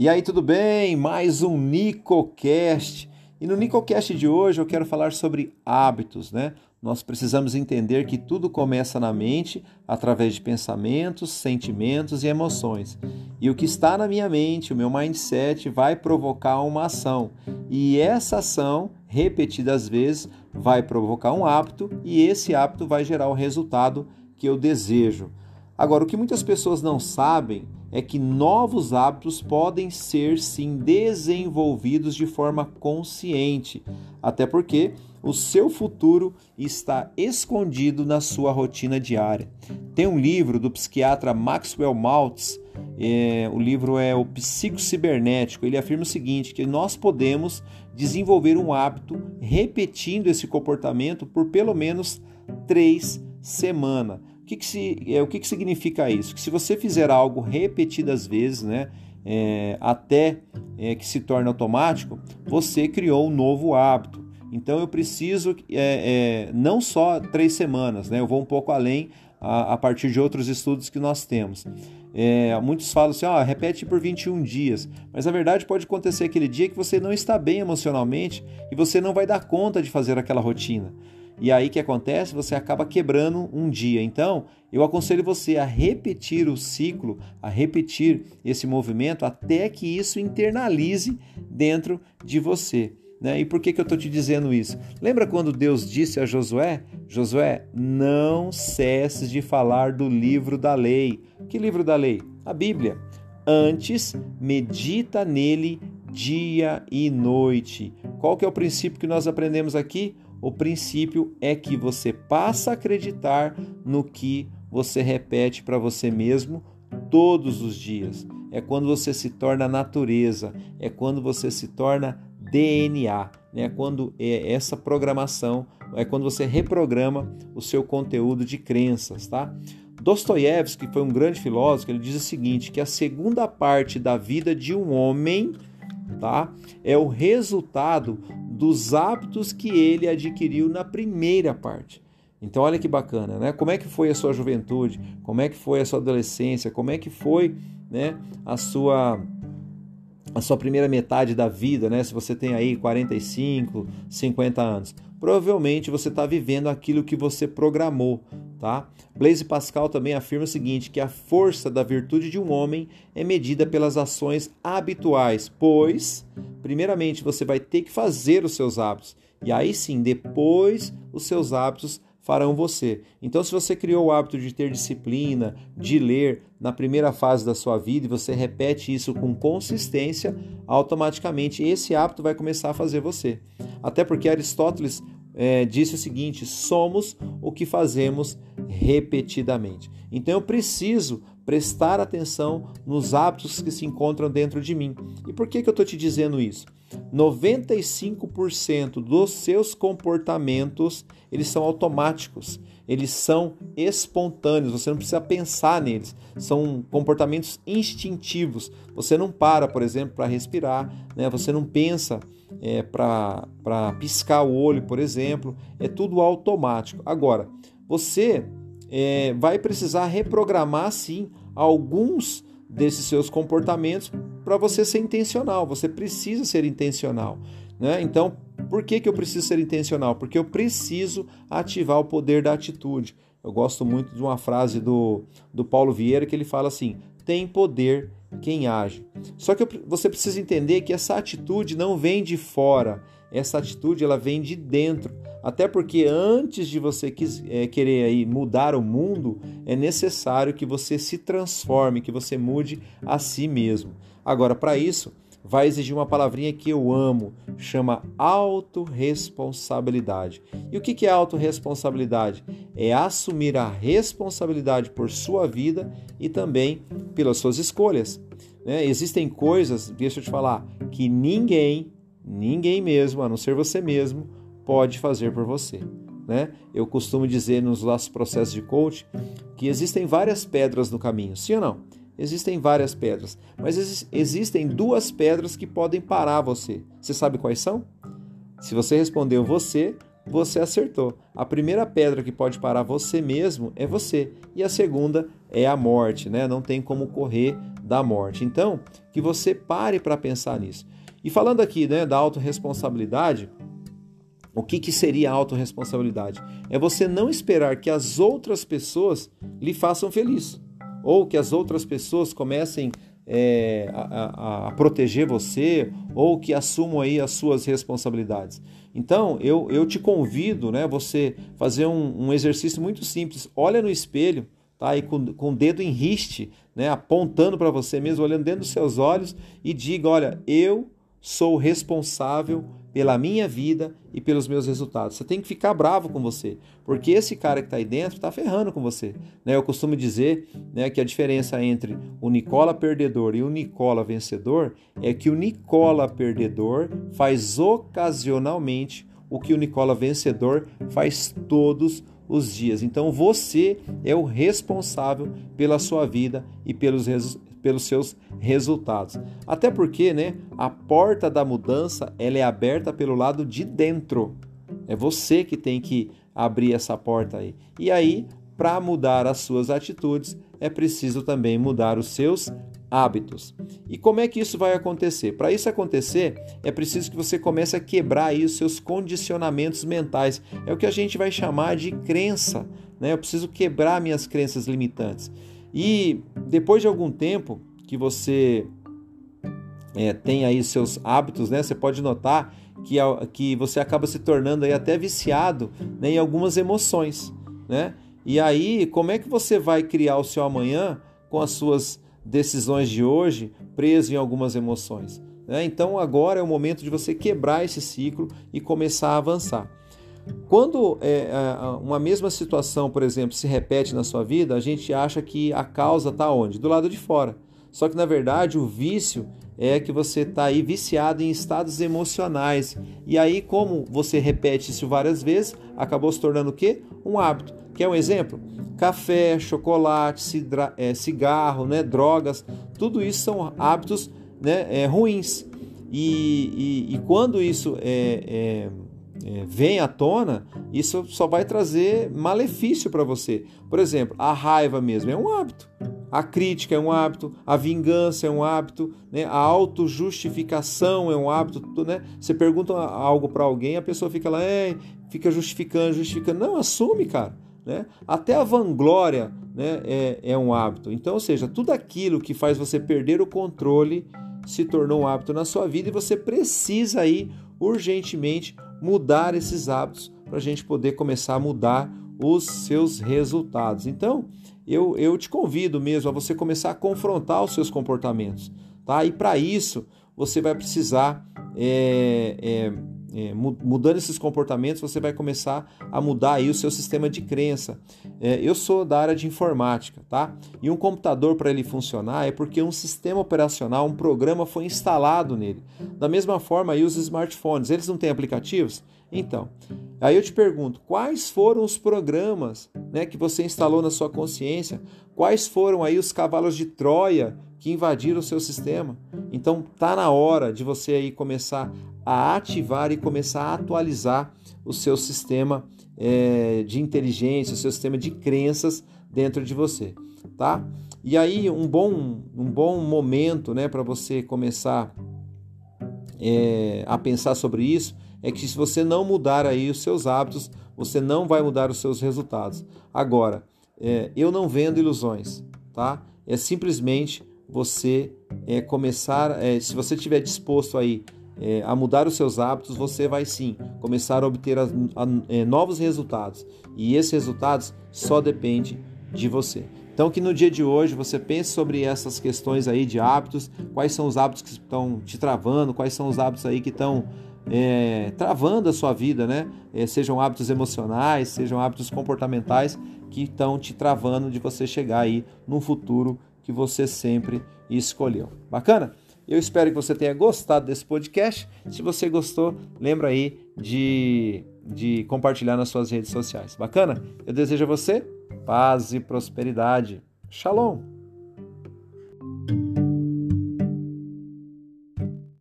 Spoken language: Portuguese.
E aí, tudo bem? Mais um NicoCast. E no NicoCast de hoje eu quero falar sobre hábitos, né? Nós precisamos entender que tudo começa na mente através de pensamentos, sentimentos e emoções. E o que está na minha mente, o meu mindset, vai provocar uma ação. E essa ação, repetidas vezes, vai provocar um hábito e esse hábito vai gerar o resultado que eu desejo. Agora, o que muitas pessoas não sabem é que novos hábitos podem ser sim desenvolvidos de forma consciente, até porque o seu futuro está escondido na sua rotina diária. Tem um livro do psiquiatra Maxwell Maltz, é, o livro é o Psicocibernético. Ele afirma o seguinte: que nós podemos desenvolver um hábito repetindo esse comportamento por pelo menos três semanas que, que, se, é, o que, que significa isso? Que se você fizer algo repetidas vezes, né, é, até é, que se torne automático, você criou um novo hábito. Então eu preciso é, é, não só três semanas, né, eu vou um pouco além a, a partir de outros estudos que nós temos. É, muitos falam assim, repete por 21 dias, mas a verdade pode acontecer aquele dia que você não está bem emocionalmente e você não vai dar conta de fazer aquela rotina. E aí que acontece? Você acaba quebrando um dia. Então, eu aconselho você a repetir o ciclo, a repetir esse movimento até que isso internalize dentro de você. Né? E por que, que eu estou te dizendo isso? Lembra quando Deus disse a Josué: Josué, não cesses de falar do livro da lei. Que livro da lei? A Bíblia. Antes, medita nele dia e noite. Qual que é o princípio que nós aprendemos aqui? O princípio é que você passa a acreditar no que você repete para você mesmo todos os dias. É quando você se torna natureza, é quando você se torna DNA, né? quando é essa programação, é quando você reprograma o seu conteúdo de crenças, tá? Dostoiévski, que foi um grande filósofo, ele diz o seguinte, que a segunda parte da vida de um homem, tá? É o resultado dos hábitos que ele adquiriu na primeira parte. Então olha que bacana, né? Como é que foi a sua juventude? Como é que foi a sua adolescência? Como é que foi, né, a sua a sua primeira metade da vida, né? Se você tem aí 45, 50 anos, provavelmente você está vivendo aquilo que você programou, tá? Blaise Pascal também afirma o seguinte, que a força da virtude de um homem é medida pelas ações habituais, pois, primeiramente, você vai ter que fazer os seus hábitos, e aí sim, depois, os seus hábitos farão você. Então, se você criou o hábito de ter disciplina, de ler na primeira fase da sua vida e você repete isso com consistência, automaticamente esse hábito vai começar a fazer você. Até porque Aristóteles é, disse o seguinte: somos o que fazemos repetidamente. Então eu preciso prestar atenção nos hábitos que se encontram dentro de mim. E por que, que eu estou te dizendo isso? 95% dos seus comportamentos eles são automáticos, eles são espontâneos, você não precisa pensar neles, são comportamentos instintivos. Você não para, por exemplo, para respirar, né? você não pensa é, para piscar o olho, por exemplo, é tudo automático. Agora, você é, vai precisar reprogramar sim alguns desses seus comportamentos para você ser intencional. Você precisa ser intencional. Né? Então, por que, que eu preciso ser intencional? Porque eu preciso ativar o poder da atitude. Eu gosto muito de uma frase do, do Paulo Vieira que ele fala assim: tem poder quem age. Só que você precisa entender que essa atitude não vem de fora, essa atitude ela vem de dentro. Até porque antes de você é, querer aí mudar o mundo, é necessário que você se transforme, que você mude a si mesmo. Agora, para isso, vai exigir uma palavrinha que eu amo, chama autorresponsabilidade. E o que é autorresponsabilidade? É assumir a responsabilidade por sua vida e também pelas suas escolhas. Né? Existem coisas, deixa eu te falar, que ninguém, ninguém mesmo, a não ser você mesmo, pode fazer por você. Né? Eu costumo dizer nos nossos processos de coaching que existem várias pedras no caminho, sim ou não? Existem várias pedras, mas ex existem duas pedras que podem parar você. Você sabe quais são? Se você respondeu você, você acertou. A primeira pedra que pode parar você mesmo é você, e a segunda é a morte, né? Não tem como correr da morte. Então, que você pare para pensar nisso. E falando aqui né, da autorresponsabilidade, o que, que seria a autorresponsabilidade? É você não esperar que as outras pessoas lhe façam feliz, ou que as outras pessoas comecem é, a, a, a, proteger você, ou que assumam aí as suas responsabilidades. Então, eu, eu te convido, né, você fazer um, um exercício muito simples. Olha no espelho, tá? E com, com o dedo em riste, né, apontando para você mesmo, olhando dentro dos seus olhos e diga: olha, eu sou responsável pela minha vida e pelos meus resultados. Você tem que ficar bravo com você, porque esse cara que está aí dentro está ferrando com você. Né? Eu costumo dizer né, que a diferença entre o Nicola perdedor e o Nicola vencedor é que o Nicola perdedor faz ocasionalmente o que o Nicola vencedor faz todos os dias. Então você é o responsável pela sua vida e pelos, pelos seus resultados. Até porque, né, a porta da mudança ela é aberta pelo lado de dentro. É você que tem que abrir essa porta aí. E aí, para mudar as suas atitudes, é preciso também mudar os seus hábitos. E como é que isso vai acontecer? Para isso acontecer, é preciso que você comece a quebrar aí os seus condicionamentos mentais. É o que a gente vai chamar de crença. Né? Eu preciso quebrar minhas crenças limitantes. E depois de algum tempo que você é, tem aí seus hábitos, né? Você pode notar que, que você acaba se tornando aí até viciado né, em algumas emoções, né? E aí, como é que você vai criar o seu amanhã com as suas decisões de hoje preso em algumas emoções? Né? Então, agora é o momento de você quebrar esse ciclo e começar a avançar. Quando é, uma mesma situação, por exemplo, se repete na sua vida, a gente acha que a causa está onde? Do lado de fora. Só que na verdade o vício é que você está aí viciado em estados emocionais. E aí, como você repete isso várias vezes, acabou se tornando o quê? Um hábito. Quer um exemplo? Café, chocolate, é, cigarro, né, drogas, tudo isso são hábitos né, é, ruins. E, e, e, quando isso é, é é, vem à tona, isso só vai trazer malefício para você. Por exemplo, a raiva mesmo é um hábito, a crítica é um hábito, a vingança é um hábito, né? a autojustificação é um hábito. Né? Você pergunta algo para alguém, a pessoa fica lá, é, fica justificando, justificando. Não, assume, cara. Né? Até a vanglória né, é, é um hábito. Então, ou seja, tudo aquilo que faz você perder o controle se tornou um hábito na sua vida e você precisa aí urgentemente mudar esses hábitos para a gente poder começar a mudar os seus resultados. Então, eu, eu te convido mesmo a você começar a confrontar os seus comportamentos, tá? E para isso, você vai precisar é, é, é, mudando esses comportamentos, você vai começar a mudar aí o seu sistema de crença. É, eu sou da área de informática, tá? E um computador para ele funcionar é porque um sistema operacional, um programa foi instalado nele. Da mesma forma, aí os smartphones, eles não têm aplicativos? Então, aí eu te pergunto, quais foram os programas né, que você instalou na sua consciência? Quais foram aí os cavalos de Troia que invadiram o seu sistema? Então, tá na hora de você aí começar a ativar e começar a atualizar o seu sistema é, de inteligência, o seu sistema de crenças dentro de você, tá? E aí um bom, um bom momento, né, para você começar é, a pensar sobre isso é que se você não mudar aí os seus hábitos, você não vai mudar os seus resultados. Agora, é, eu não vendo ilusões, tá? É simplesmente você é, começar, é, se você estiver disposto aí é, a mudar os seus hábitos, você vai sim começar a obter a, é, novos resultados. E esses resultados só dependem de você. Então que no dia de hoje você pense sobre essas questões aí de hábitos, quais são os hábitos que estão te travando, quais são os hábitos aí que estão é, travando a sua vida, né? É, sejam hábitos emocionais, sejam hábitos comportamentais que estão te travando de você chegar aí num futuro que você sempre escolheu. Bacana? Eu espero que você tenha gostado desse podcast. Se você gostou, lembra aí de, de compartilhar nas suas redes sociais. Bacana? Eu desejo a você paz e prosperidade. Shalom!